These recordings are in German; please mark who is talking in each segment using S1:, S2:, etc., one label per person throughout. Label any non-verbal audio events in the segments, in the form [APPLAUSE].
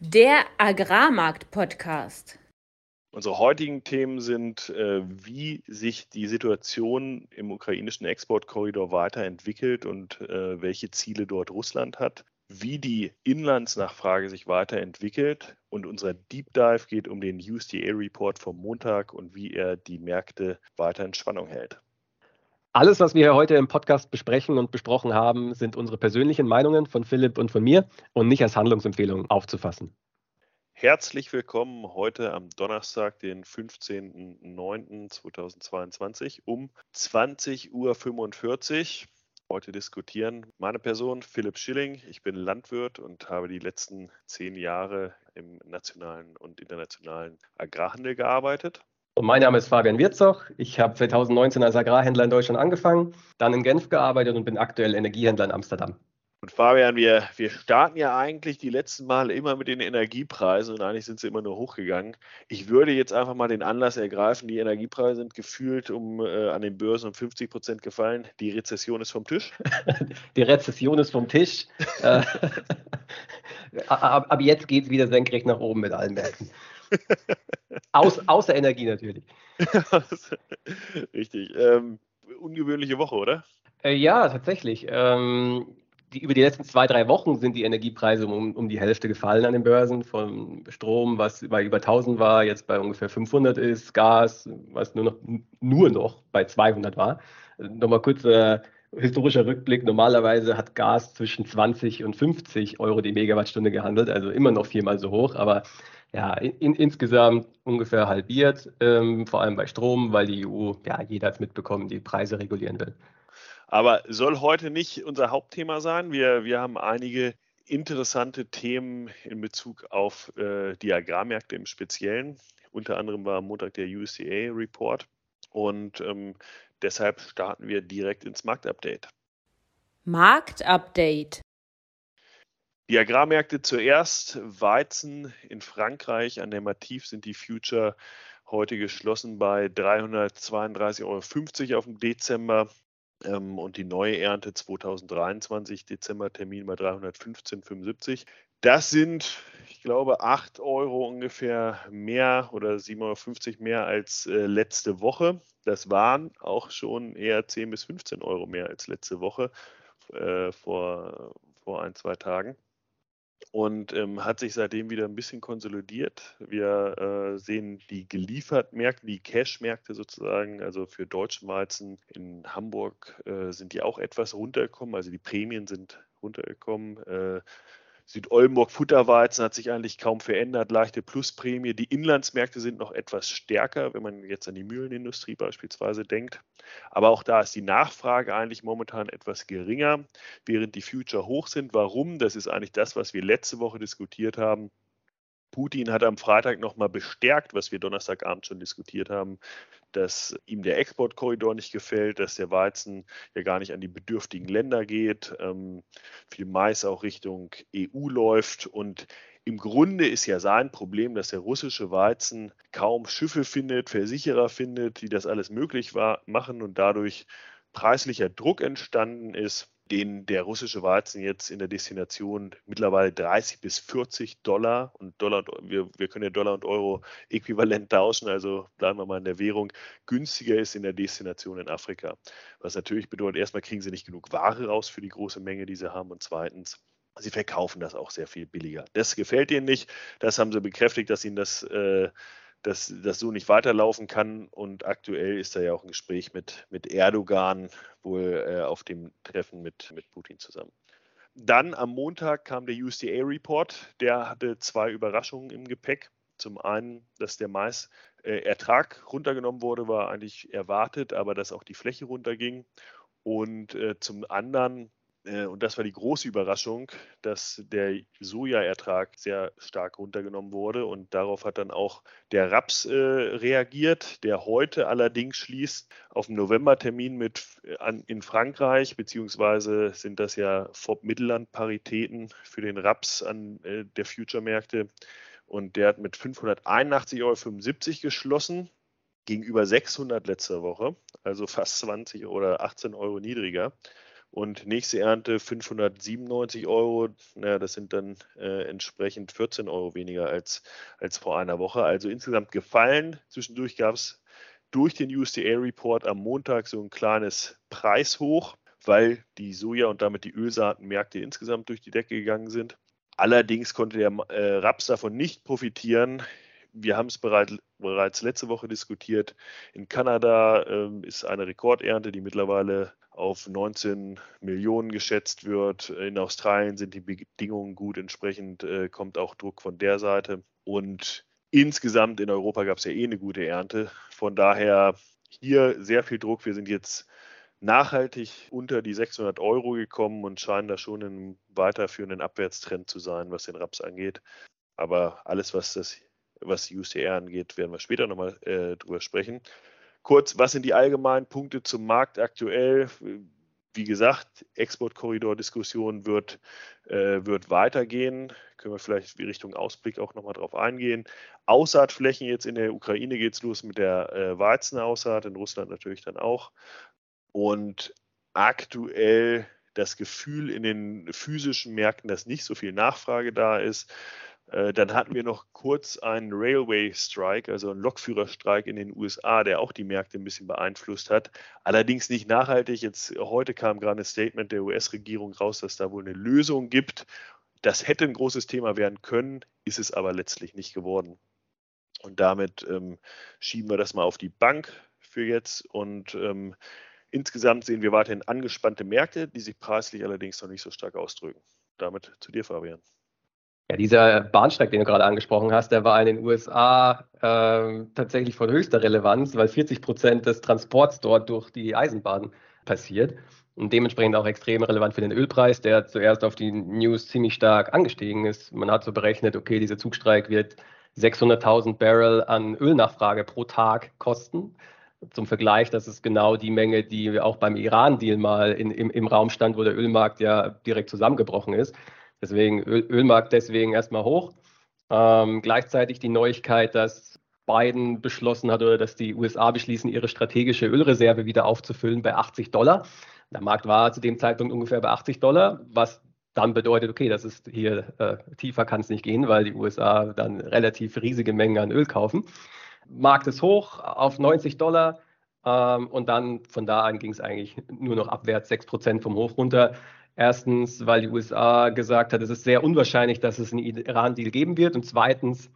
S1: Der Agrarmarkt-Podcast.
S2: Unsere heutigen Themen sind, äh, wie sich die Situation im ukrainischen Exportkorridor weiterentwickelt und äh, welche Ziele dort Russland hat, wie die Inlandsnachfrage sich weiterentwickelt und unser Deep Dive geht um den USDA-Report vom Montag und wie er die Märkte weiter in Spannung hält.
S3: Alles, was wir hier heute im Podcast besprechen und besprochen haben, sind unsere persönlichen Meinungen von Philipp und von mir und nicht als Handlungsempfehlung aufzufassen.
S2: Herzlich willkommen heute am Donnerstag, den 15.09.2022 um 20.45 Uhr. Heute diskutieren meine Person, Philipp Schilling. Ich bin Landwirt und habe die letzten zehn Jahre im nationalen und internationalen Agrarhandel gearbeitet.
S3: Und mein Name ist Fabian Wirzoch. Ich habe 2019 als Agrarhändler in Deutschland angefangen, dann in Genf gearbeitet und bin aktuell Energiehändler in Amsterdam.
S2: Und Fabian, wir, wir starten ja eigentlich die letzten Male immer mit den Energiepreisen und eigentlich sind sie immer nur hochgegangen. Ich würde jetzt einfach mal den Anlass ergreifen, die Energiepreise sind gefühlt um äh, an den Börsen um 50 Prozent gefallen. Die Rezession ist vom Tisch. [LAUGHS]
S3: Die Rezession ist vom Tisch. [LAUGHS] Äh, [LAUGHS] ab, ab jetzt geht es wieder senkrecht nach oben mit allen Märkten. [LAUGHS] Aus, außer Energie natürlich. [LAUGHS]
S2: Richtig. Ähm, ungewöhnliche Woche, oder?
S3: Äh, ja, tatsächlich. Ähm, die, über die letzten zwei, drei Wochen sind die Energiepreise um, um die Hälfte gefallen an den Börsen. Von Strom, was bei über 1000 war, jetzt bei ungefähr 500 ist. Gas, was nur noch, nur noch bei 200 war. Nochmal kurz äh, historischer Rückblick. Normalerweise hat Gas zwischen 20 und 50 Euro die Megawattstunde gehandelt, also immer noch viermal so hoch. Aber ja, in, insgesamt ungefähr halbiert, ähm, vor allem bei Strom, weil die EU, ja, jeder hat es mitbekommen, die Preise regulieren will.
S2: Aber soll heute nicht unser Hauptthema sein. Wir, wir haben einige interessante Themen in Bezug auf äh, die Agrarmärkte im Speziellen. Unter anderem war am Montag der USDA-Report und ähm, deshalb starten wir direkt ins Marktupdate.
S1: Marktupdate.
S2: Die Agrarmärkte zuerst. Weizen in Frankreich an der Mativ sind die Future heute geschlossen bei 332,50 Euro auf dem Dezember ähm, und die neue Ernte 2023 Dezembertermin bei 315,75. Das sind, ich glaube, 8 Euro ungefähr mehr oder 7,50 Euro mehr als äh, letzte Woche. Das waren auch schon eher 10 bis 15 Euro mehr als letzte Woche äh, vor, vor ein, zwei Tagen und ähm, hat sich seitdem wieder ein bisschen konsolidiert. Wir äh, sehen die Geliefertmärkte, die Cash-Märkte sozusagen, also für deutschen Weizen in Hamburg äh, sind die auch etwas runtergekommen, also die Prämien sind runtergekommen. Äh, Südoldenburg Futterweizen hat sich eigentlich kaum verändert, leichte Plusprämie. Die Inlandsmärkte sind noch etwas stärker, wenn man jetzt an die Mühlenindustrie beispielsweise denkt. Aber auch da ist die Nachfrage eigentlich momentan etwas geringer, während die Future hoch sind. Warum? Das ist eigentlich das, was wir letzte Woche diskutiert haben. Putin hat am Freitag nochmal bestärkt, was wir Donnerstagabend schon diskutiert haben, dass ihm der Exportkorridor nicht gefällt, dass der Weizen ja gar nicht an die bedürftigen Länder geht, ähm, viel Mais auch Richtung EU läuft. Und im Grunde ist ja sein Problem, dass der russische Weizen kaum Schiffe findet, Versicherer findet, die das alles möglich war, machen und dadurch preislicher Druck entstanden ist den der russische Weizen jetzt in der Destination mittlerweile 30 bis 40 Dollar und Dollar, wir, wir können ja Dollar und Euro äquivalent tauschen, also bleiben wir mal in der Währung, günstiger ist in der Destination in Afrika. Was natürlich bedeutet, erstmal kriegen sie nicht genug Ware raus für die große Menge, die sie haben und zweitens, sie verkaufen das auch sehr viel billiger. Das gefällt ihnen nicht. Das haben sie bekräftigt, dass ihnen das äh, dass das so nicht weiterlaufen kann. Und aktuell ist da ja auch ein Gespräch mit, mit Erdogan wohl äh, auf dem Treffen mit, mit Putin zusammen. Dann am Montag kam der USDA-Report. Der hatte zwei Überraschungen im Gepäck. Zum einen, dass der Maisertrag äh, runtergenommen wurde, war eigentlich erwartet, aber dass auch die Fläche runterging. Und äh, zum anderen, und das war die große Überraschung, dass der Sojaertrag sehr stark runtergenommen wurde. Und darauf hat dann auch der Raps äh, reagiert, der heute allerdings schließt auf den Novembertermin mit äh, an, in Frankreich, beziehungsweise sind das ja FOB-Mittelland-Paritäten für den Raps an äh, der Future-Märkte. Und der hat mit 581,75 Euro geschlossen gegenüber 600 letzter Woche, also fast 20 oder 18 Euro niedriger. Und nächste Ernte 597 Euro. Naja, das sind dann äh, entsprechend 14 Euro weniger als, als vor einer Woche. Also insgesamt gefallen. Zwischendurch gab es durch den USDA-Report am Montag so ein kleines Preishoch, weil die Soja- und damit die Ölsaatenmärkte insgesamt durch die Decke gegangen sind. Allerdings konnte der äh, Raps davon nicht profitieren. Wir haben es bereit, bereits letzte Woche diskutiert. In Kanada äh, ist eine Rekordernte, die mittlerweile auf 19 Millionen geschätzt wird. In Australien sind die Bedingungen gut, entsprechend äh, kommt auch Druck von der Seite. Und insgesamt in Europa gab es ja eh eine gute Ernte. Von daher hier sehr viel Druck. Wir sind jetzt nachhaltig unter die 600 Euro gekommen und scheinen da schon in weiterführenden Abwärtstrend zu sein, was den Raps angeht. Aber alles, was das was UCR angeht, werden wir später nochmal äh, drüber sprechen. Kurz, was sind die allgemeinen Punkte zum Markt aktuell? Wie gesagt, Exportkorridor-Diskussion wird, äh, wird weitergehen. Können wir vielleicht Richtung Ausblick auch nochmal drauf eingehen. Aussaatflächen jetzt in der Ukraine geht es los mit der äh, Weizenaussaat, in Russland natürlich dann auch. Und aktuell das Gefühl in den physischen Märkten, dass nicht so viel Nachfrage da ist. Äh, dann hatten wir noch kurz einen Railway Strike, also einen Lokführerstreik in den USA, der auch die Märkte ein bisschen beeinflusst hat. Allerdings nicht nachhaltig. Jetzt heute kam gerade ein Statement der US-Regierung raus, dass da wohl eine Lösung gibt. Das hätte ein großes Thema werden können, ist es aber letztlich nicht geworden. Und damit ähm, schieben wir das mal auf die Bank für jetzt. Und ähm, insgesamt sehen wir weiterhin angespannte Märkte, die sich preislich allerdings noch nicht so stark ausdrücken. Damit zu dir, Fabian.
S3: Ja, dieser Bahnsteig, den du gerade angesprochen hast, der war in den USA äh, tatsächlich von höchster Relevanz, weil 40 Prozent des Transports dort durch die Eisenbahn passiert und dementsprechend auch extrem relevant für den Ölpreis, der zuerst auf die News ziemlich stark angestiegen ist. Man hat so berechnet, okay, dieser Zugstreik wird 600.000 Barrel an Ölnachfrage pro Tag kosten. Zum Vergleich, das ist genau die Menge, die auch beim Iran-Deal mal in, im, im Raum stand, wo der Ölmarkt ja direkt zusammengebrochen ist. Deswegen Öl, Ölmarkt deswegen erstmal hoch. Ähm, gleichzeitig die Neuigkeit, dass Biden beschlossen hat oder dass die USA beschließen, ihre strategische Ölreserve wieder aufzufüllen bei 80 Dollar. Der Markt war zu dem Zeitpunkt ungefähr bei 80 Dollar, was dann bedeutet, okay, das ist hier äh, tiefer kann es nicht gehen, weil die USA dann relativ riesige Mengen an Öl kaufen. Markt ist hoch auf 90 Dollar ähm, und dann von da an ging es eigentlich nur noch abwärts, 6 Prozent vom Hoch runter. Erstens, weil die USA gesagt hat, es ist sehr unwahrscheinlich, dass es einen Iran-Deal geben wird. Und zweitens,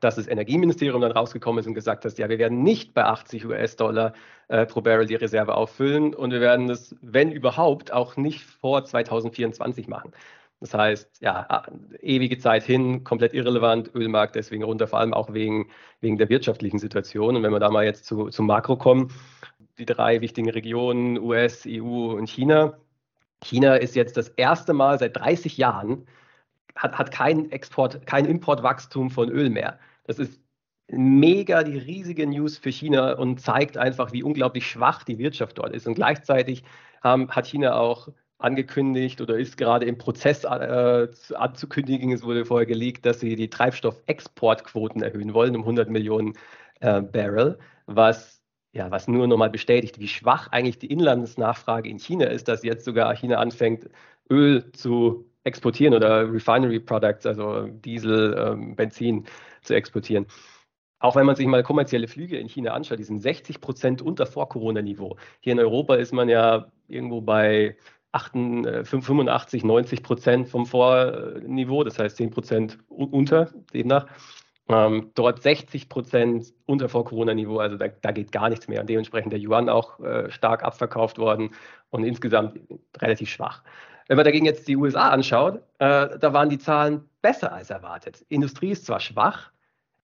S3: dass das Energieministerium dann rausgekommen ist und gesagt hat, ja, wir werden nicht bei 80 US-Dollar äh, pro Barrel die Reserve auffüllen und wir werden das, wenn überhaupt, auch nicht vor 2024 machen. Das heißt, ja, ewige Zeit hin, komplett irrelevant, Ölmarkt deswegen runter, vor allem auch wegen, wegen der wirtschaftlichen Situation. Und wenn wir da mal jetzt zu, zum Makro kommen, die drei wichtigen Regionen, US, EU und China, China ist jetzt das erste Mal seit 30 Jahren hat, hat kein Export, kein Importwachstum von Öl mehr. Das ist mega die riesige News für China und zeigt einfach, wie unglaublich schwach die Wirtschaft dort ist. Und gleichzeitig ähm, hat China auch angekündigt oder ist gerade im Prozess äh, anzukündigen, es wurde vorher gelegt, dass sie die Treibstoffexportquoten erhöhen wollen um 100 Millionen äh, Barrel, was ja, was nur nochmal bestätigt, wie schwach eigentlich die Inlandsnachfrage in China ist, dass jetzt sogar China anfängt, Öl zu exportieren oder Refinery Products, also Diesel, ähm, Benzin zu exportieren. Auch wenn man sich mal kommerzielle Flüge in China anschaut, die sind 60 Prozent unter Vor-Corona-Niveau. Hier in Europa ist man ja irgendwo bei 85, 90 äh, Prozent vom Vorniveau, das heißt 10 Prozent unter demnach. Ähm, dort 60 Prozent unter Vor-Corona-Niveau, also da, da, geht gar nichts mehr. Und dementsprechend der Yuan auch äh, stark abverkauft worden und insgesamt relativ schwach. Wenn man dagegen jetzt die USA anschaut, äh, da waren die Zahlen besser als erwartet. Industrie ist zwar schwach,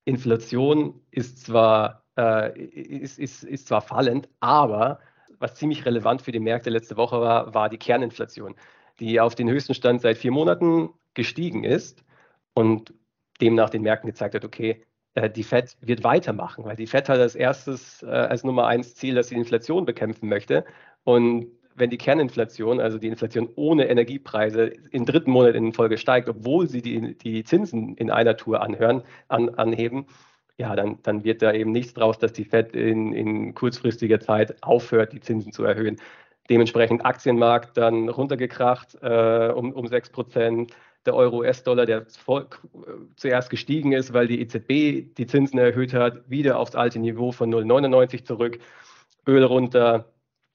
S3: Inflation ist zwar, äh, ist, ist, ist zwar fallend, aber was ziemlich relevant für die Märkte letzte Woche war, war die Kerninflation, die auf den höchsten Stand seit vier Monaten gestiegen ist. Und demnach den Märkten gezeigt hat, okay, äh, die Fed wird weitermachen, weil die Fed hat als erstes, äh, als Nummer eins Ziel, dass sie die Inflation bekämpfen möchte. Und wenn die Kerninflation, also die Inflation ohne Energiepreise, im dritten Monat in Folge steigt, obwohl sie die, die Zinsen in einer Tour anhören, an, anheben, ja, dann, dann wird da eben nichts draus, dass die Fed in, in kurzfristiger Zeit aufhört, die Zinsen zu erhöhen. Dementsprechend Aktienmarkt dann runtergekracht äh, um, um 6 Prozent der Euro-US-Dollar, der zuerst gestiegen ist, weil die EZB die Zinsen erhöht hat, wieder aufs alte Niveau von 0,99 zurück, Öl runter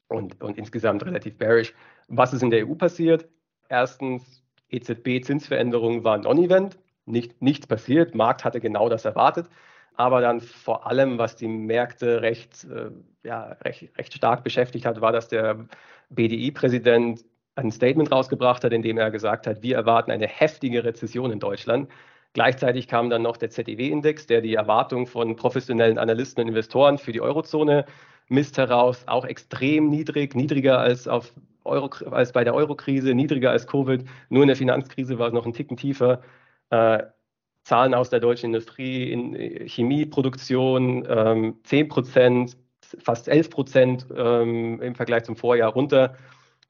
S3: und, und insgesamt relativ bearish. Was ist in der EU passiert? Erstens, EZB-Zinsveränderung war Non-Event, nicht, nichts passiert, Markt hatte genau das erwartet. Aber dann vor allem, was die Märkte recht, äh, ja, recht, recht stark beschäftigt hat, war, dass der BDI-Präsident ein Statement rausgebracht hat, in dem er gesagt hat, wir erwarten eine heftige Rezession in Deutschland. Gleichzeitig kam dann noch der ZEW-Index, der die Erwartungen von professionellen Analysten und Investoren für die Eurozone misst heraus, auch extrem niedrig, niedriger als, auf Euro, als bei der Eurokrise, niedriger als Covid. Nur in der Finanzkrise war es noch ein Ticken tiefer. Äh, Zahlen aus der deutschen Industrie in äh, Chemieproduktion ähm, 10 Prozent, fast 11 Prozent ähm, im Vergleich zum Vorjahr runter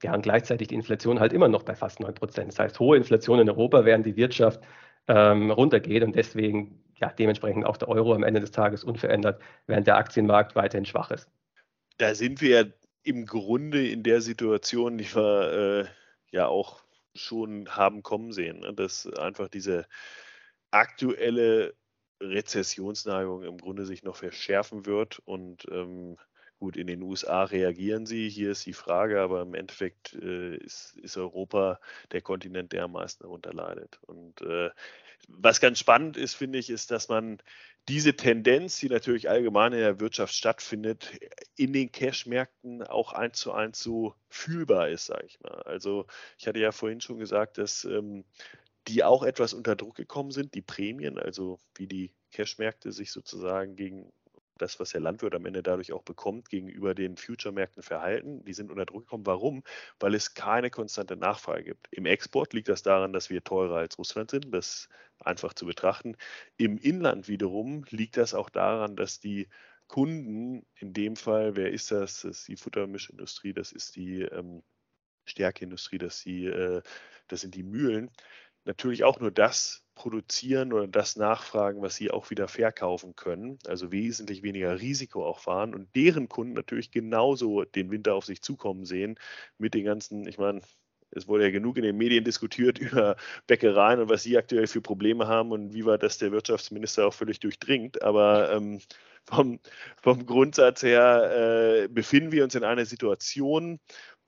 S3: ja, und gleichzeitig die Inflation halt immer noch bei fast 9 Prozent. Das heißt, hohe Inflation in Europa, während die Wirtschaft ähm, runtergeht und deswegen ja, dementsprechend auch der Euro am Ende des Tages unverändert, während der Aktienmarkt weiterhin schwach ist.
S2: Da sind wir im Grunde in der Situation, die wir äh, ja auch schon haben kommen sehen, ne? dass einfach diese aktuelle Rezessionsneigung im Grunde sich noch verschärfen wird und ähm, Gut, in den USA reagieren sie, hier ist die Frage, aber im Endeffekt äh, ist, ist, Europa der Kontinent, der am meisten darunter leidet. Und äh, was ganz spannend ist, finde ich, ist, dass man diese Tendenz, die natürlich allgemein in der Wirtschaft stattfindet, in den Cash-Märkten auch eins zu eins so fühlbar ist, sage ich mal. Also ich hatte ja vorhin schon gesagt, dass ähm, die auch etwas unter Druck gekommen sind, die Prämien, also wie die Cash-Märkte sich sozusagen gegen das, was der Landwirt am Ende dadurch auch bekommt, gegenüber den Future-Märkten verhalten. Die sind unter Druck gekommen. Warum? Weil es keine konstante Nachfrage gibt. Im Export liegt das daran, dass wir teurer als Russland sind. Das ist einfach zu betrachten. Im Inland wiederum liegt das auch daran, dass die Kunden, in dem Fall, wer ist das? Das ist die Futtermischindustrie, das ist die ähm, Stärkeindustrie, das, äh, das sind die Mühlen, natürlich auch nur das produzieren oder das nachfragen, was sie auch wieder verkaufen können, also wesentlich weniger Risiko auch fahren und deren Kunden natürlich genauso den Winter auf sich zukommen sehen mit den ganzen, ich meine, es wurde ja genug in den Medien diskutiert [LAUGHS] über Bäckereien und was sie aktuell für Probleme haben und wie weit das der Wirtschaftsminister auch völlig durchdringt. Aber ähm, vom, vom, Grundsatz her äh, befinden wir uns in einer Situation,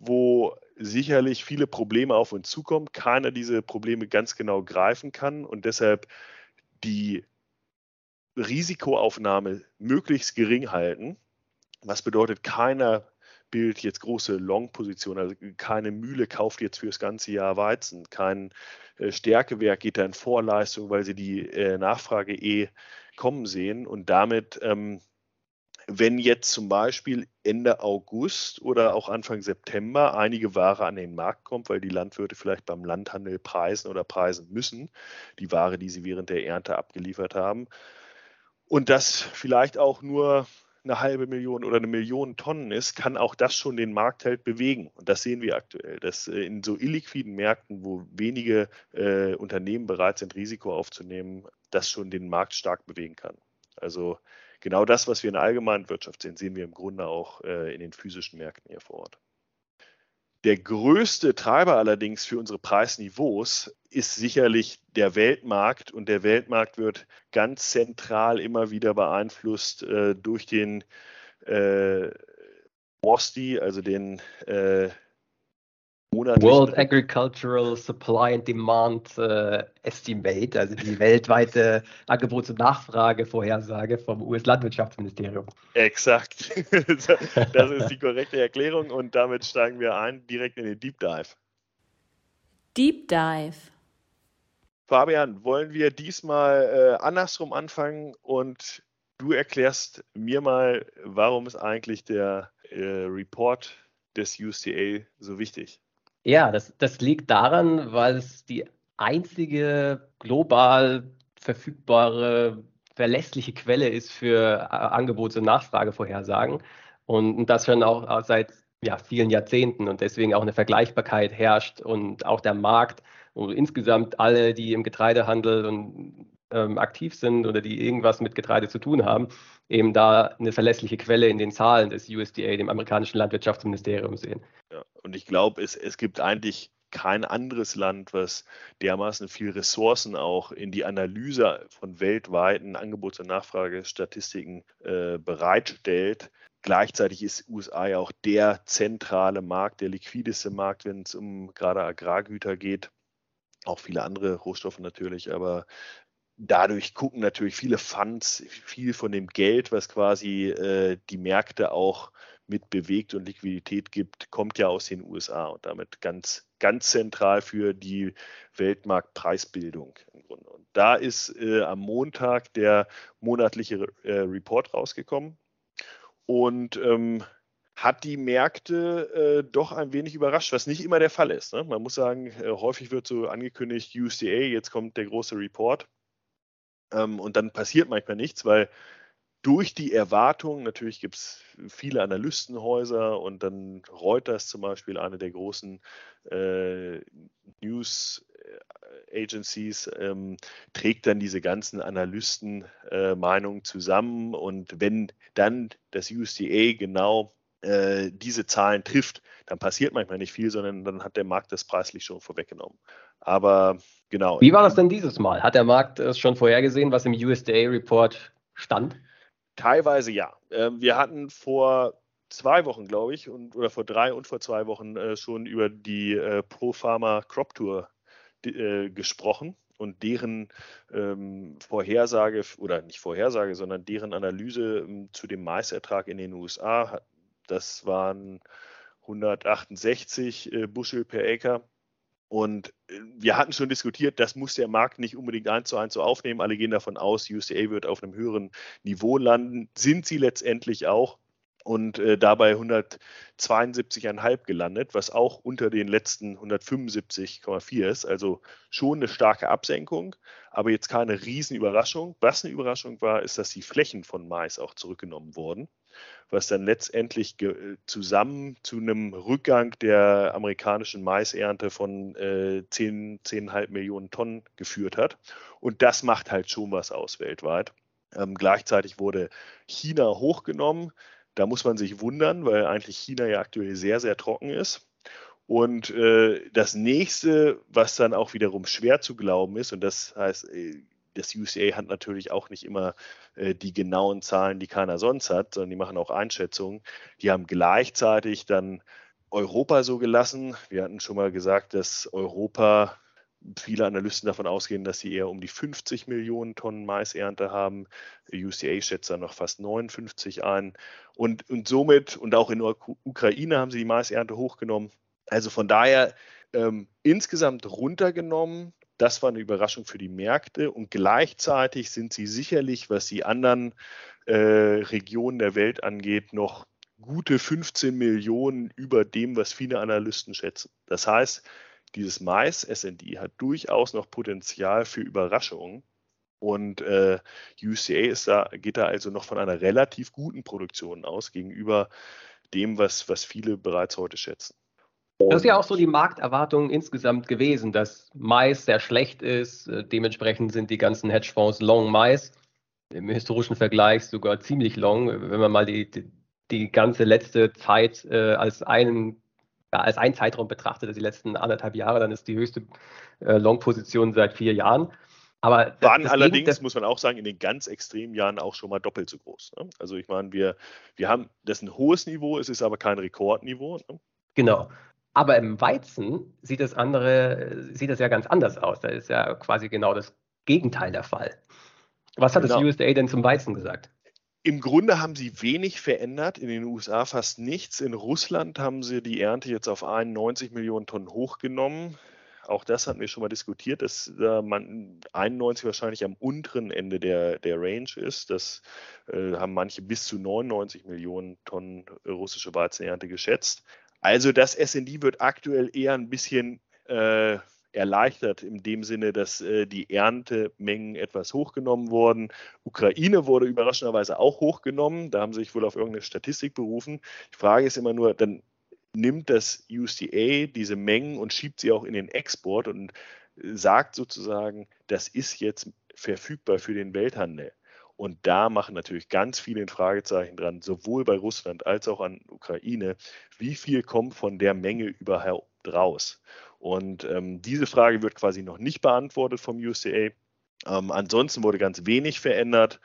S2: wo sicherlich viele Probleme auf uns zukommen, keiner diese Probleme ganz genau greifen kann und deshalb die Risikoaufnahme möglichst gering halten. Was bedeutet, keiner bildet jetzt große Long-Positionen, also keine Mühle kauft jetzt für das ganze Jahr Weizen, kein äh, Stärkewerk geht da in Vorleistung, weil sie die äh, Nachfrage eh kommen sehen und damit ähm, wenn jetzt zum Beispiel Ende August oder auch Anfang September einige Ware an den Markt kommt, weil die Landwirte vielleicht beim Landhandel preisen oder preisen müssen, die Ware, die sie während der Ernte abgeliefert haben, und das vielleicht auch nur eine halbe Million oder eine Million Tonnen ist, kann auch das schon den Markt halt bewegen. Und das sehen wir aktuell, dass äh, in so illiquiden Märkten, wo wenige äh, Unternehmen bereit sind, Risiko aufzunehmen, das schon den Markt stark bewegen kann. Also genau das, was wir in der allgemeinen Wirtschaft sehen, sehen wir im Grunde auch äh, in den physischen Märkten hier vor Ort. Der größte Treiber allerdings für unsere Preisniveaus ist sicherlich der Weltmarkt und der Weltmarkt wird ganz zentral immer wieder beeinflusst äh, durch den äh, WOSTI, also den äh,
S3: World Agricultural Supply and Demand äh, Estimate, also die weltweite Angebots- und Nachfragevorhersage vom US-Landwirtschaftsministerium.
S2: Exakt. [LAUGHS] das ist die korrekte Erklärung und damit steigen wir ein direkt in den Deep Dive.
S1: Deep Dive.
S2: Fabian, wollen wir diesmal äh, andersrum anfangen und du erklärst mir mal, warum ist eigentlich der äh, Report des USDA so wichtig?
S3: Ja, das, das liegt daran, weil es die einzige global verfügbare, verlässliche Quelle ist für äh, Angebots- und Nachfragevorhersagen. Und, das schon auch seit ja, vielen Jahrzehnten und deswegen auch eine Vergleichbarkeit herrscht und auch der Markt und insgesamt alle, die im Getreidehandel und ähm, aktiv sind oder die irgendwas mit Getreide zu tun haben, eben da eine verlässliche Quelle in den Zahlen des USDA, dem amerikanischen Landwirtschaftsministeriums sehen.
S2: Ja, und ich glaube, es, es gibt eigentlich kein anderes Land, was dermaßen viel Ressourcen auch in die Analyse von weltweiten Angebots- und Nachfragestatistiken äh, bereitstellt. Gleichzeitig ist USA ja auch der zentrale Markt, der liquideste Markt, wenn es um gerade Agrargüter geht. Auch viele andere Rohstoffe natürlich, aber dadurch gucken natürlich viele Funds viel von dem Geld, was quasi äh, die Märkte auch mit bewegt und Liquidität gibt, kommt ja aus den USA und damit ganz, ganz zentral für die Weltmarktpreisbildung. Und da ist äh, am Montag der monatliche äh, Report rausgekommen und ähm, hat die Märkte äh, doch ein wenig überrascht, was nicht immer der Fall ist. Ne? Man muss sagen, äh, häufig wird so angekündigt, USDA, jetzt kommt der große Report. Ähm, und dann passiert manchmal nichts, weil durch die Erwartung, natürlich gibt es viele Analystenhäuser und dann Reuters zum Beispiel, eine der großen äh, News äh, Agencies, ähm, trägt dann diese ganzen Analystenmeinungen äh, zusammen. Und wenn dann das USDA genau äh, diese Zahlen trifft, dann passiert manchmal nicht viel, sondern dann hat der Markt das preislich schon vorweggenommen. Aber genau.
S3: Wie war das denn dieses Mal? Hat der Markt es schon vorhergesehen, was im USDA-Report stand?
S2: Teilweise ja. Ähm, wir hatten vor zwei Wochen, glaube ich, und, oder vor drei und vor zwei Wochen äh, schon über die äh, Pro Pharma Crop Tour äh, gesprochen und deren ähm, Vorhersage oder nicht Vorhersage, sondern deren Analyse ähm, zu dem Maisertrag in den USA. Das waren 168 äh, Bushel per Acre. Und äh, wir hatten schon diskutiert, das muss der Markt nicht unbedingt eins zu eins so aufnehmen. Alle gehen davon aus, USDA wird auf einem höheren Niveau landen. Sind sie letztendlich auch und äh, dabei 172,5 gelandet, was auch unter den letzten 175,4 ist. Also schon eine starke Absenkung, aber jetzt keine Riesenüberraschung. Was eine Überraschung war, ist, dass die Flächen von Mais auch zurückgenommen wurden was dann letztendlich zusammen zu einem Rückgang der amerikanischen Maisernte von äh, 10, 10,5 Millionen Tonnen geführt hat. Und das macht halt schon was aus weltweit. Ähm, gleichzeitig wurde China hochgenommen. Da muss man sich wundern, weil eigentlich China ja aktuell sehr, sehr trocken ist. Und äh, das nächste, was dann auch wiederum schwer zu glauben ist, und das heißt, äh, das UCA hat natürlich auch nicht immer äh, die genauen Zahlen, die keiner sonst hat, sondern die machen auch Einschätzungen. Die haben gleichzeitig dann Europa so gelassen. Wir hatten schon mal gesagt, dass Europa viele Analysten davon ausgehen, dass sie eher um die 50 Millionen Tonnen Maisernte haben. UCA schätzt da noch fast 59 ein. Und, und somit, und auch in der Ukraine haben sie die Maisernte hochgenommen. Also von daher ähm, insgesamt runtergenommen das war eine Überraschung für die Märkte und gleichzeitig sind sie sicherlich, was die anderen äh, Regionen der Welt angeht, noch gute 15 Millionen über dem, was viele Analysten schätzen. Das heißt, dieses Mais-SND hat durchaus noch Potenzial für Überraschungen. Und äh, UCA ist da, geht da also noch von einer relativ guten Produktion aus gegenüber dem, was, was viele bereits heute schätzen.
S3: Das ist ja auch so die Markterwartung insgesamt gewesen, dass Mais sehr schlecht ist. Äh, dementsprechend sind die ganzen Hedgefonds Long Mais im historischen Vergleich sogar ziemlich long. Wenn man mal die, die, die ganze letzte Zeit äh, als einen ja, als einen Zeitraum betrachtet, also die letzten anderthalb Jahre, dann ist die höchste äh, Long-Position seit vier Jahren.
S2: Aber waren allerdings, das, muss man auch sagen, in den ganz extremen Jahren auch schon mal doppelt so groß. Ne? Also ich meine, wir, wir haben das ist ein hohes Niveau, es ist aber kein Rekordniveau. Ne?
S3: Genau. Aber im Weizen sieht das andere, sieht das ja ganz anders aus. Da ist ja quasi genau das Gegenteil der Fall. Was hat genau. das USDA denn zum Weizen gesagt?
S2: Im Grunde haben sie wenig verändert, in den USA fast nichts. In Russland haben sie die Ernte jetzt auf 91 Millionen Tonnen hochgenommen. Auch das hatten wir schon mal diskutiert, dass äh, man 91 wahrscheinlich am unteren Ende der, der Range ist. Das äh, haben manche bis zu 99 Millionen Tonnen russische Weizenernte geschätzt. Also das SND wird aktuell eher ein bisschen äh, erleichtert in dem Sinne, dass äh, die Erntemengen etwas hochgenommen wurden. Ukraine wurde überraschenderweise auch hochgenommen. Da haben sie sich wohl auf irgendeine Statistik berufen. Die Frage ist immer nur, dann nimmt das USDA diese Mengen und schiebt sie auch in den Export und sagt sozusagen, das ist jetzt verfügbar für den Welthandel. Und da machen natürlich ganz viele ein Fragezeichen dran, sowohl bei Russland als auch an Ukraine, wie viel kommt von der Menge überhaupt raus? Und ähm, diese Frage wird quasi noch nicht beantwortet vom USDA. Ähm, ansonsten wurde ganz wenig verändert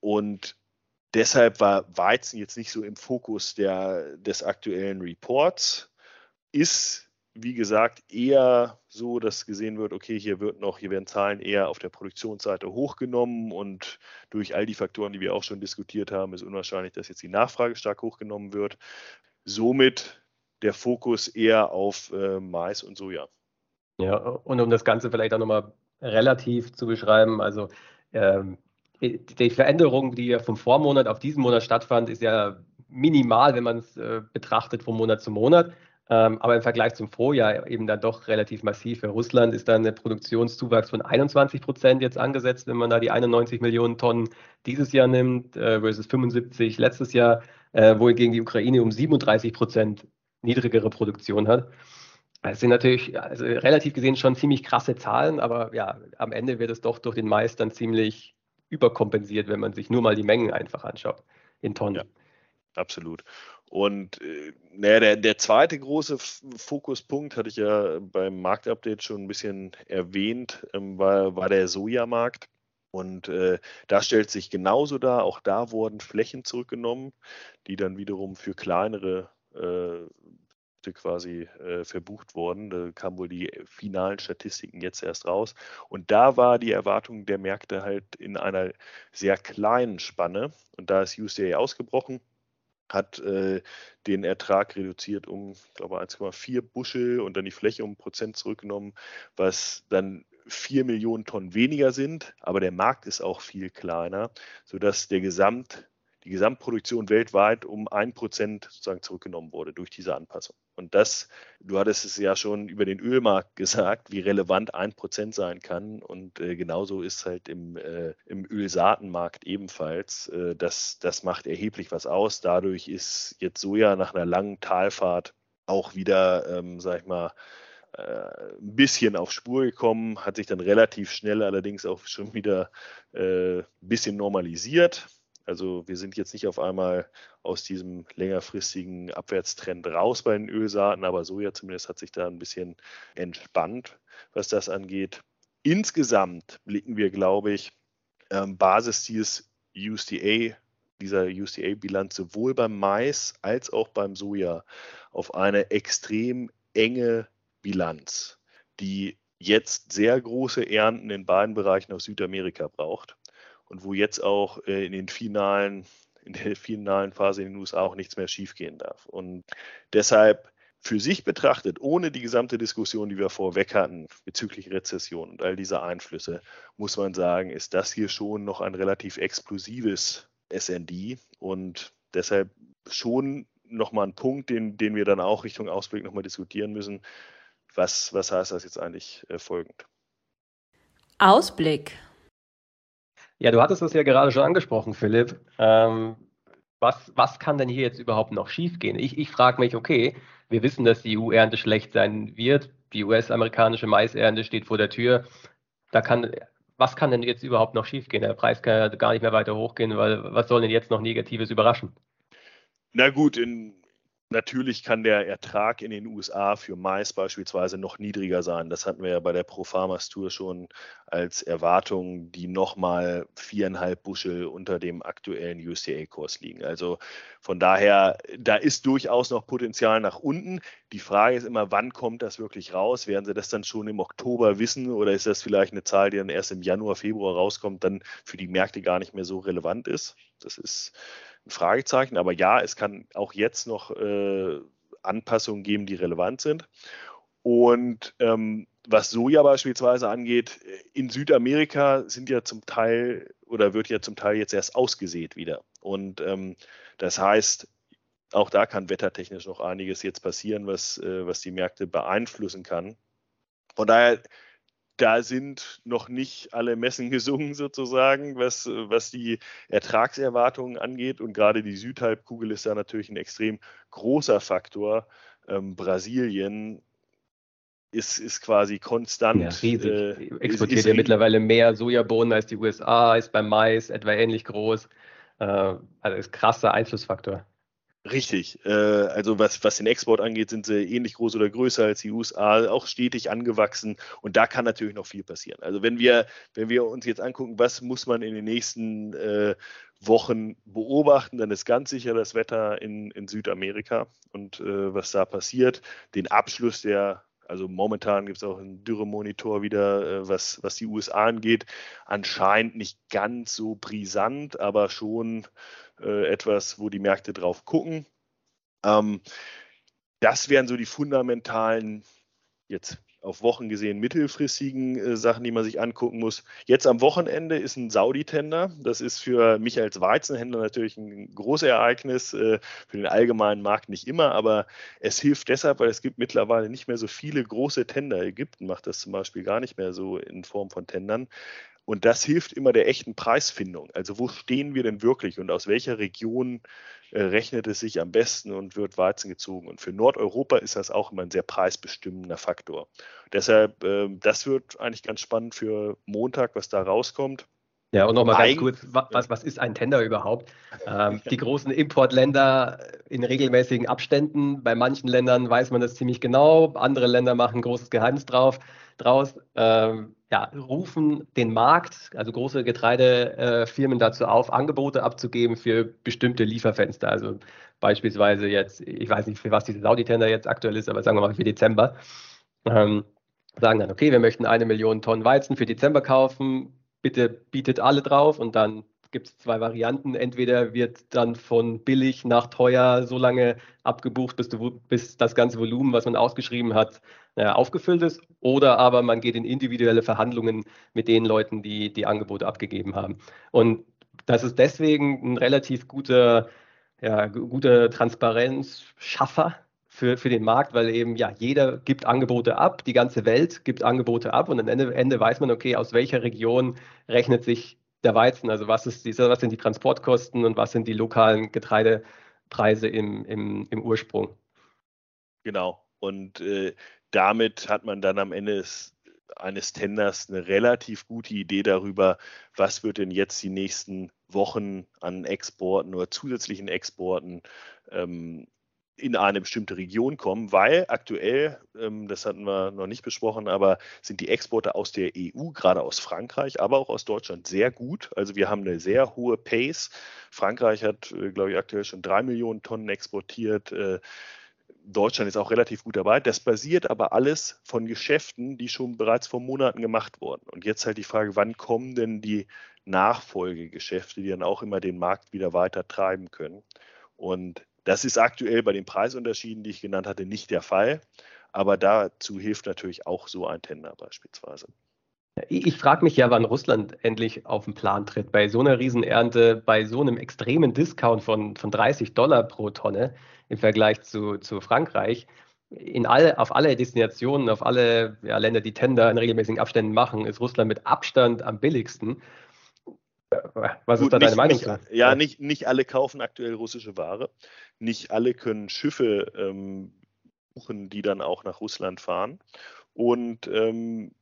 S2: und deshalb war Weizen jetzt nicht so im Fokus der, des aktuellen Reports. Ist wie gesagt, eher so, dass gesehen wird, okay, hier wird noch, hier werden Zahlen eher auf der Produktionsseite hochgenommen und durch all die Faktoren, die wir auch schon diskutiert haben, ist unwahrscheinlich, dass jetzt die Nachfrage stark hochgenommen wird. Somit der Fokus eher auf äh, Mais und Soja.
S3: Ja, und um das Ganze vielleicht auch nochmal relativ zu beschreiben, also ähm, die Veränderung, die ja vom Vormonat auf diesen Monat stattfand, ist ja minimal, wenn man es äh, betrachtet von Monat zu Monat. Ähm, aber im Vergleich zum Vorjahr eben dann doch relativ massiv. Für Russland ist dann ein Produktionszuwachs von 21 Prozent jetzt angesetzt, wenn man da die 91 Millionen Tonnen dieses Jahr nimmt, äh, versus 75 letztes Jahr, äh, wohingegen die Ukraine um 37 Prozent niedrigere Produktion hat. Das sind natürlich also relativ gesehen schon ziemlich krasse Zahlen, aber ja, am Ende wird es doch durch den Mais dann ziemlich überkompensiert, wenn man sich nur mal die Mengen einfach anschaut in Tonnen. Ja,
S2: absolut. Und äh, naja, der, der zweite große Fokuspunkt, hatte ich ja beim Marktupdate schon ein bisschen erwähnt, ähm, war, war der Sojamarkt. Und äh, da stellt sich genauso dar, auch da wurden Flächen zurückgenommen, die dann wiederum für kleinere äh, quasi äh, verbucht wurden. Da kamen wohl die finalen Statistiken jetzt erst raus. Und da war die Erwartung der Märkte halt in einer sehr kleinen Spanne. Und da ist USDA ausgebrochen hat äh, den Ertrag reduziert um, glaube, 1,4 Buschel und dann die Fläche um ein Prozent zurückgenommen, was dann 4 Millionen Tonnen weniger sind, aber der Markt ist auch viel kleiner, sodass der Gesamt die Gesamtproduktion weltweit um ein Prozent sozusagen zurückgenommen wurde durch diese Anpassung. Und das, du hattest es ja schon über den Ölmarkt [LAUGHS] gesagt, wie relevant ein Prozent sein kann. Und äh, genauso ist halt im, äh, im Ölsaatenmarkt ebenfalls. Äh, das, das macht erheblich was aus. Dadurch ist jetzt Soja nach einer langen Talfahrt auch wieder, ähm, sag ich mal, äh, ein bisschen auf Spur gekommen, hat sich dann relativ schnell allerdings auch schon wieder äh, ein bisschen normalisiert. Also wir sind jetzt nicht auf einmal aus diesem längerfristigen Abwärtstrend raus bei den Ölsaaten, aber Soja zumindest hat sich da ein bisschen entspannt, was das angeht. Insgesamt blicken wir, glaube ich, ähm, Basis dieses USDA, dieser USDA-Bilanz sowohl beim Mais als auch beim Soja auf eine extrem enge Bilanz, die jetzt sehr große Ernten in beiden Bereichen aus Südamerika braucht und wo jetzt auch äh, in den finalen, in der [LAUGHS] finalen Phase in den USA auch nichts mehr schiefgehen darf. Und deshalb für sich betrachtet, ohne die gesamte Diskussion, die wir vorweg hatten bezüglich Rezession und all dieser Einflüsse, muss man sagen, ist das hier schon noch ein relativ explosives SND und deshalb schon nochmal ein Punkt, den, den wir dann auch Richtung Ausblick nochmal diskutieren müssen. Was, was heißt das jetzt eigentlich äh, folgend?
S1: Ausblick.
S3: Ja, du hattest es ja gerade schon angesprochen, Philipp. Ähm, was, was kann denn hier jetzt überhaupt noch schiefgehen? Ich, ich frage mich, okay, wir wissen, dass die EU-Ernte schlecht sein wird. Die US-amerikanische Maisernte steht vor der Tür. Da kann, was kann denn jetzt überhaupt noch schiefgehen? Der Preis kann ja gar nicht mehr weiter hochgehen, weil was soll denn jetzt noch Negatives überraschen?
S2: Na gut, in, Natürlich kann der Ertrag in den USA für Mais beispielsweise noch niedriger sein. Das hatten wir ja bei der Pro Farmers Tour schon als Erwartung, die nochmal viereinhalb Buschel unter dem aktuellen USDA-Kurs liegen. Also von daher, da ist durchaus noch Potenzial nach unten. Die Frage ist immer, wann kommt das wirklich raus? Werden Sie das dann schon im Oktober wissen oder ist das vielleicht eine Zahl, die dann erst im Januar, Februar rauskommt, dann für die Märkte gar nicht mehr so relevant ist? Das ist ein Fragezeichen. Aber ja, es kann auch jetzt noch äh, Anpassungen geben, die relevant sind. Und ähm, was Soja beispielsweise angeht, in Südamerika sind ja zum Teil oder wird ja zum Teil jetzt erst ausgesät wieder. Und ähm, das heißt, auch da kann wettertechnisch noch einiges jetzt passieren, was, äh, was die Märkte beeinflussen kann. Von daher da sind noch nicht alle Messen [LAUGHS] gesungen sozusagen, was, was die Ertragserwartungen angeht. Und gerade die Südhalbkugel ist da natürlich ein extrem großer Faktor. Ähm, Brasilien ist, ist quasi konstant. Ja,
S3: riesig. Äh, Exportiert ist, ist ja mittlerweile mehr Sojabohnen als die USA, ist beim Mais etwa ähnlich groß. Äh, also ist krasser Einflussfaktor.
S2: Richtig. Äh, also was, was den Export angeht, sind sie ähnlich groß oder größer als die USA, auch stetig angewachsen. Und da kann natürlich noch viel passieren. Also wenn wir, wenn wir uns jetzt angucken, was muss man in den nächsten äh, Wochen beobachten, dann ist ganz sicher das Wetter in, in Südamerika und äh, was da passiert. Den Abschluss der also momentan gibt es auch einen Dürremonitor wieder, äh, was, was die USA angeht. Anscheinend nicht ganz so brisant, aber schon äh, etwas, wo die Märkte drauf gucken. Ähm, das wären so die fundamentalen, jetzt auf Wochen gesehen, mittelfristigen äh, Sachen, die man sich angucken muss. Jetzt am Wochenende ist ein Saudi-Tender. Das ist für mich als Weizenhändler natürlich ein großes Ereignis, äh, für den allgemeinen Markt nicht immer, aber es hilft deshalb, weil es gibt mittlerweile nicht mehr so viele große Tender. Ägypten macht das zum Beispiel gar nicht mehr so in Form von Tendern. Und das hilft immer der echten Preisfindung. Also wo stehen wir denn wirklich und aus welcher Region äh, rechnet es sich am besten und wird Weizen gezogen? Und für Nordeuropa ist das auch immer ein sehr preisbestimmender Faktor. Deshalb, äh, das wird eigentlich ganz spannend für Montag, was da rauskommt.
S3: Ja, und nochmal ganz kurz, was, was ist ein Tender überhaupt? Ähm, [LAUGHS] die großen Importländer in regelmäßigen Abständen. Bei manchen Ländern weiß man das ziemlich genau, andere Länder machen großes Geheimnis drauf, draus. Ähm, ja, rufen den Markt, also große Getreidefirmen dazu auf, Angebote abzugeben für bestimmte Lieferfenster. Also beispielsweise jetzt, ich weiß nicht, für was diese Saudi-Tender jetzt aktuell ist, aber sagen wir mal für Dezember. Ähm, sagen dann, okay, wir möchten eine Million Tonnen Weizen für Dezember kaufen, bitte bietet alle drauf und dann gibt es zwei Varianten. Entweder wird dann von billig nach teuer so lange abgebucht, bis, du, bis das ganze Volumen, was man ausgeschrieben hat, äh, aufgefüllt ist. Oder aber man geht in individuelle Verhandlungen mit den Leuten, die die Angebote abgegeben haben. Und das ist deswegen ein relativ guter, ja, guter Transparenzschaffer für, für den Markt, weil eben ja jeder gibt Angebote ab, die ganze Welt gibt Angebote ab und am Ende, Ende weiß man, okay, aus welcher Region rechnet sich der Weizen. Also was, ist die, was sind die Transportkosten und was sind die lokalen Getreidepreise im, im, im Ursprung.
S2: Genau. Und äh, damit hat man dann am Ende des, eines Tenders eine relativ gute Idee darüber, was wird denn jetzt die nächsten Wochen an Exporten oder zusätzlichen Exporten ähm, in eine bestimmte Region kommen, weil aktuell, ähm, das hatten wir noch nicht besprochen, aber sind die Exporte aus der EU, gerade aus Frankreich, aber auch aus Deutschland sehr gut. Also wir haben eine sehr hohe Pace. Frankreich hat, äh, glaube ich, aktuell schon drei Millionen Tonnen exportiert. Äh, Deutschland ist auch relativ gut dabei. Das basiert aber alles von Geschäften, die schon bereits vor Monaten gemacht wurden. Und jetzt halt die Frage, wann kommen denn die Nachfolgegeschäfte, die dann auch immer den Markt wieder weiter treiben können? Und das ist aktuell bei den Preisunterschieden, die ich genannt hatte, nicht der Fall. Aber dazu hilft natürlich auch so ein Tender beispielsweise.
S3: Ich frage mich ja, wann Russland endlich auf den Plan tritt. Bei so einer Riesenernte, bei so einem extremen Discount von, von 30 Dollar pro Tonne im Vergleich zu, zu Frankreich. In alle, auf alle Destinationen, auf alle ja, Länder, die Tender in regelmäßigen Abständen machen, ist Russland mit Abstand am billigsten.
S2: Was Gut, ist da deine nicht, Meinung zu? Ja, nicht, nicht alle kaufen aktuell russische Ware. Nicht alle können Schiffe ähm, buchen, die dann auch nach Russland fahren. Und ähm,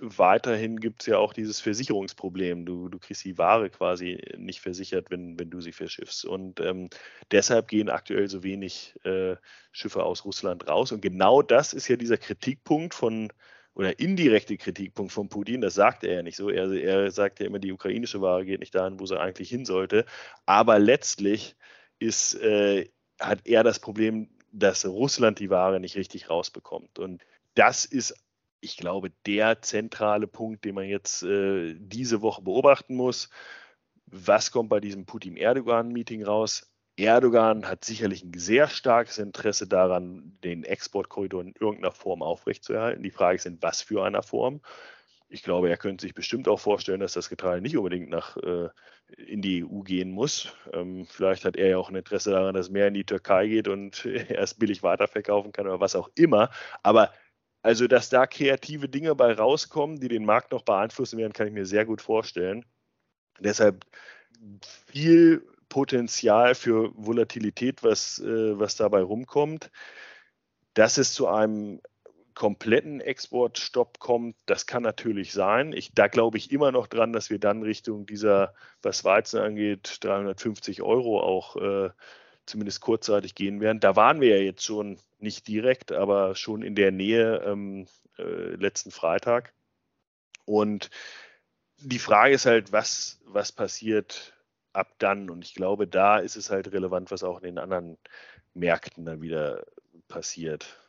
S2: weiterhin gibt es ja auch dieses Versicherungsproblem. Du, du kriegst die Ware quasi nicht versichert, wenn, wenn du sie verschiffst. Und ähm, deshalb gehen aktuell so wenig äh, Schiffe aus Russland raus. Und genau das ist ja dieser Kritikpunkt von, oder indirekte Kritikpunkt von Putin, das sagt er ja nicht so. Er, er sagt ja immer, die ukrainische Ware geht nicht dahin, wo sie eigentlich hin sollte. Aber letztlich ist, äh, hat er das Problem, dass Russland die Ware nicht richtig rausbekommt. Und das ist ich glaube, der zentrale Punkt, den man jetzt äh, diese Woche beobachten muss. Was kommt bei diesem Putin-Erdogan-Meeting raus? Erdogan hat sicherlich ein sehr starkes Interesse daran, den Exportkorridor in irgendeiner Form aufrechtzuerhalten. Die Frage ist, in was für einer Form. Ich glaube, er könnte sich bestimmt auch vorstellen, dass das Getreide nicht unbedingt nach, äh, in die EU gehen muss. Ähm, vielleicht hat er ja auch ein Interesse daran, dass mehr in die Türkei geht und [LAUGHS] er es billig weiterverkaufen kann oder was auch immer. Aber also, dass da kreative Dinge bei rauskommen, die den Markt noch beeinflussen werden, kann ich mir sehr gut vorstellen. Deshalb viel Potenzial für Volatilität, was, äh, was dabei rumkommt. Dass es zu einem kompletten Exportstopp kommt, das kann natürlich sein. Ich, da glaube ich immer noch dran, dass wir dann Richtung dieser, was Weizen angeht, 350 Euro auch äh, zumindest kurzzeitig gehen werden. Da waren wir ja jetzt schon nicht direkt, aber schon in der Nähe ähm, äh, letzten Freitag. Und die Frage ist halt, was, was passiert ab dann? Und ich glaube, da ist es halt relevant, was auch in den anderen Märkten dann wieder passiert.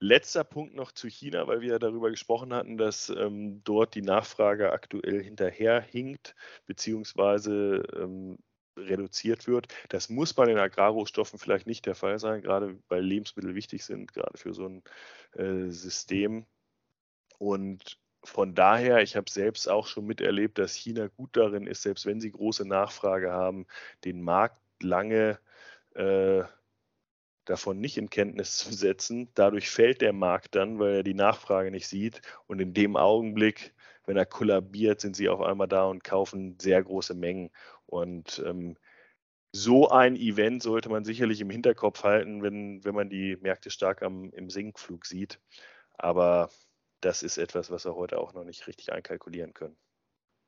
S2: Letzter Punkt noch zu China, weil wir ja darüber gesprochen hatten, dass ähm, dort die Nachfrage aktuell hinterherhinkt, beziehungsweise ähm, reduziert wird. Das muss bei den Agrarrohstoffen vielleicht nicht der Fall sein, gerade weil Lebensmittel wichtig sind, gerade für so ein äh, System. Und von daher, ich habe selbst auch schon miterlebt, dass China gut darin ist, selbst wenn sie große Nachfrage haben, den Markt lange äh, davon nicht in Kenntnis zu setzen. Dadurch fällt der Markt dann, weil er die Nachfrage nicht sieht. Und in dem Augenblick, wenn er kollabiert, sind sie auf einmal da und kaufen sehr große Mengen. Und ähm, so ein Event sollte man sicherlich im Hinterkopf halten, wenn, wenn man die Märkte stark am, im Sinkflug sieht. Aber das ist etwas, was wir heute auch noch nicht richtig einkalkulieren können.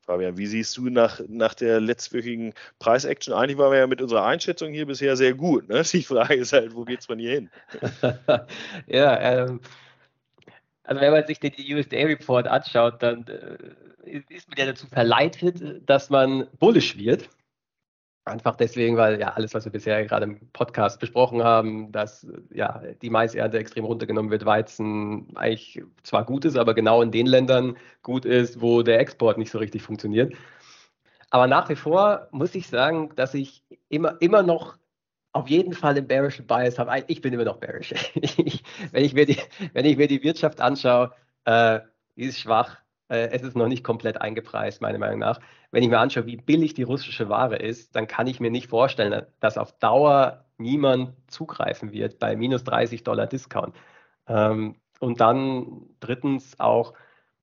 S2: Fabian, wie siehst du nach, nach der letztwöchigen Preisaction? Eigentlich waren wir ja mit unserer Einschätzung hier bisher sehr gut. Ne? Die Frage ist halt, wo geht es von hier hin? [LAUGHS]
S3: ja, ähm, also wenn man sich den USDA-Report anschaut, dann äh, ist man ja dazu verleitet, dass man bullish wird. Einfach deswegen, weil ja alles, was wir bisher gerade im Podcast besprochen haben, dass ja die Maisernte extrem runtergenommen wird, Weizen eigentlich zwar gut ist, aber genau in den Ländern gut ist, wo der Export nicht so richtig funktioniert. Aber nach wie vor muss ich sagen, dass ich immer, immer noch auf jeden Fall einen bearischen Bias habe. Ich bin immer noch bearish. [LAUGHS] wenn, ich mir die, wenn ich mir die Wirtschaft anschaue, äh, die ist schwach. Äh, es ist noch nicht komplett eingepreist, meiner Meinung nach. Wenn ich mir anschaue, wie billig die russische Ware ist, dann kann ich mir nicht vorstellen, dass auf Dauer niemand zugreifen wird bei minus 30 Dollar Discount. Ähm, und dann drittens auch,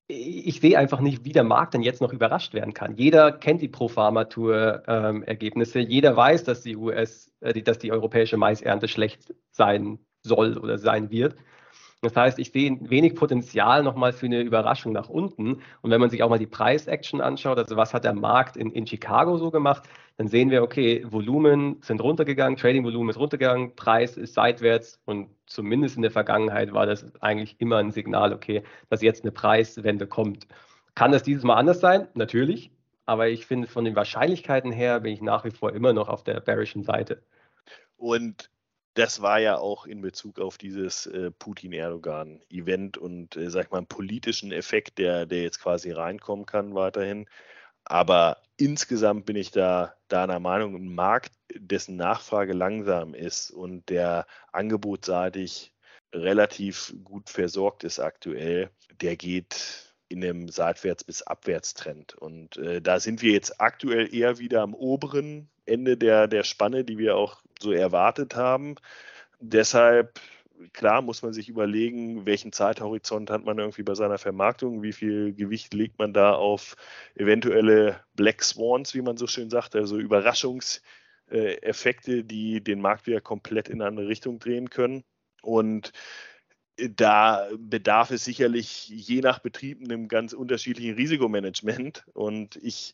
S3: ich sehe einfach nicht, wie der Markt denn jetzt noch überrascht werden kann. Jeder kennt die Pro-Pharma-Tour-Ergebnisse. Ähm, Jeder weiß, dass die US, äh, dass die europäische Maisernte schlecht sein soll oder sein wird. Das heißt, ich sehe wenig Potenzial nochmal für eine Überraschung nach unten. Und wenn man sich auch mal die Preis-Action anschaut, also was hat der Markt in, in Chicago so gemacht, dann sehen wir, okay, Volumen sind runtergegangen, Trading-Volumen ist runtergegangen, Preis ist seitwärts und zumindest in der Vergangenheit war das eigentlich immer ein Signal, okay, dass jetzt eine Preiswende kommt. Kann das dieses Mal anders sein? Natürlich. Aber ich finde, von den Wahrscheinlichkeiten her bin ich nach wie vor immer noch auf der bearischen Seite.
S2: Und das war ja auch in Bezug auf dieses äh, Putin-Erdogan-Event und, äh, sag ich mal, einen politischen Effekt, der, der jetzt quasi reinkommen kann weiterhin. Aber insgesamt bin ich da deiner Meinung, ein Markt, dessen Nachfrage langsam ist und der angebotsseitig relativ gut versorgt ist aktuell, der geht in einem Seitwärts- bis Abwärtstrend. Und äh, da sind wir jetzt aktuell eher wieder am oberen Ende der, der Spanne, die wir auch so erwartet haben. Deshalb, klar, muss man sich überlegen, welchen Zeithorizont hat man irgendwie bei seiner Vermarktung, wie viel Gewicht legt man da auf eventuelle Black Swans, wie man so schön sagt, also Überraschungseffekte, die den Markt wieder komplett in eine andere Richtung drehen können. Und da bedarf es sicherlich je nach Betrieb einem ganz unterschiedlichen Risikomanagement. Und ich,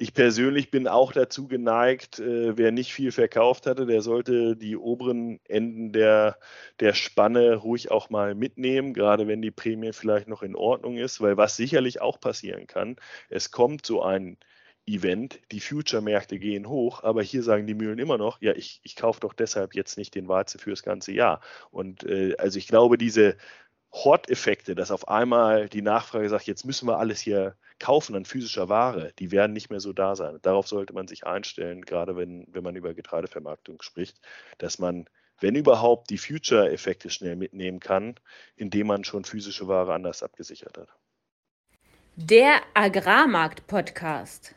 S2: ich persönlich bin auch dazu geneigt, äh, wer nicht viel verkauft hatte, der sollte die oberen Enden der, der Spanne ruhig auch mal mitnehmen, gerade wenn die Prämie vielleicht noch in Ordnung ist, weil was sicherlich auch passieren kann, es kommt so ein Event, die Future-Märkte gehen hoch, aber hier sagen die Mühlen immer noch, ja, ich, ich kaufe doch deshalb jetzt nicht den Weizen fürs ganze Jahr. Und äh, also ich glaube, diese Hort-Effekte, dass auf einmal die Nachfrage sagt, jetzt müssen wir alles hier kaufen an physischer Ware, die werden nicht mehr so da sein. Darauf sollte man sich einstellen, gerade wenn, wenn man über Getreidevermarktung spricht, dass man, wenn überhaupt, die Future-Effekte schnell mitnehmen kann, indem man schon physische Ware anders abgesichert hat.
S1: Der Agrarmarkt-Podcast.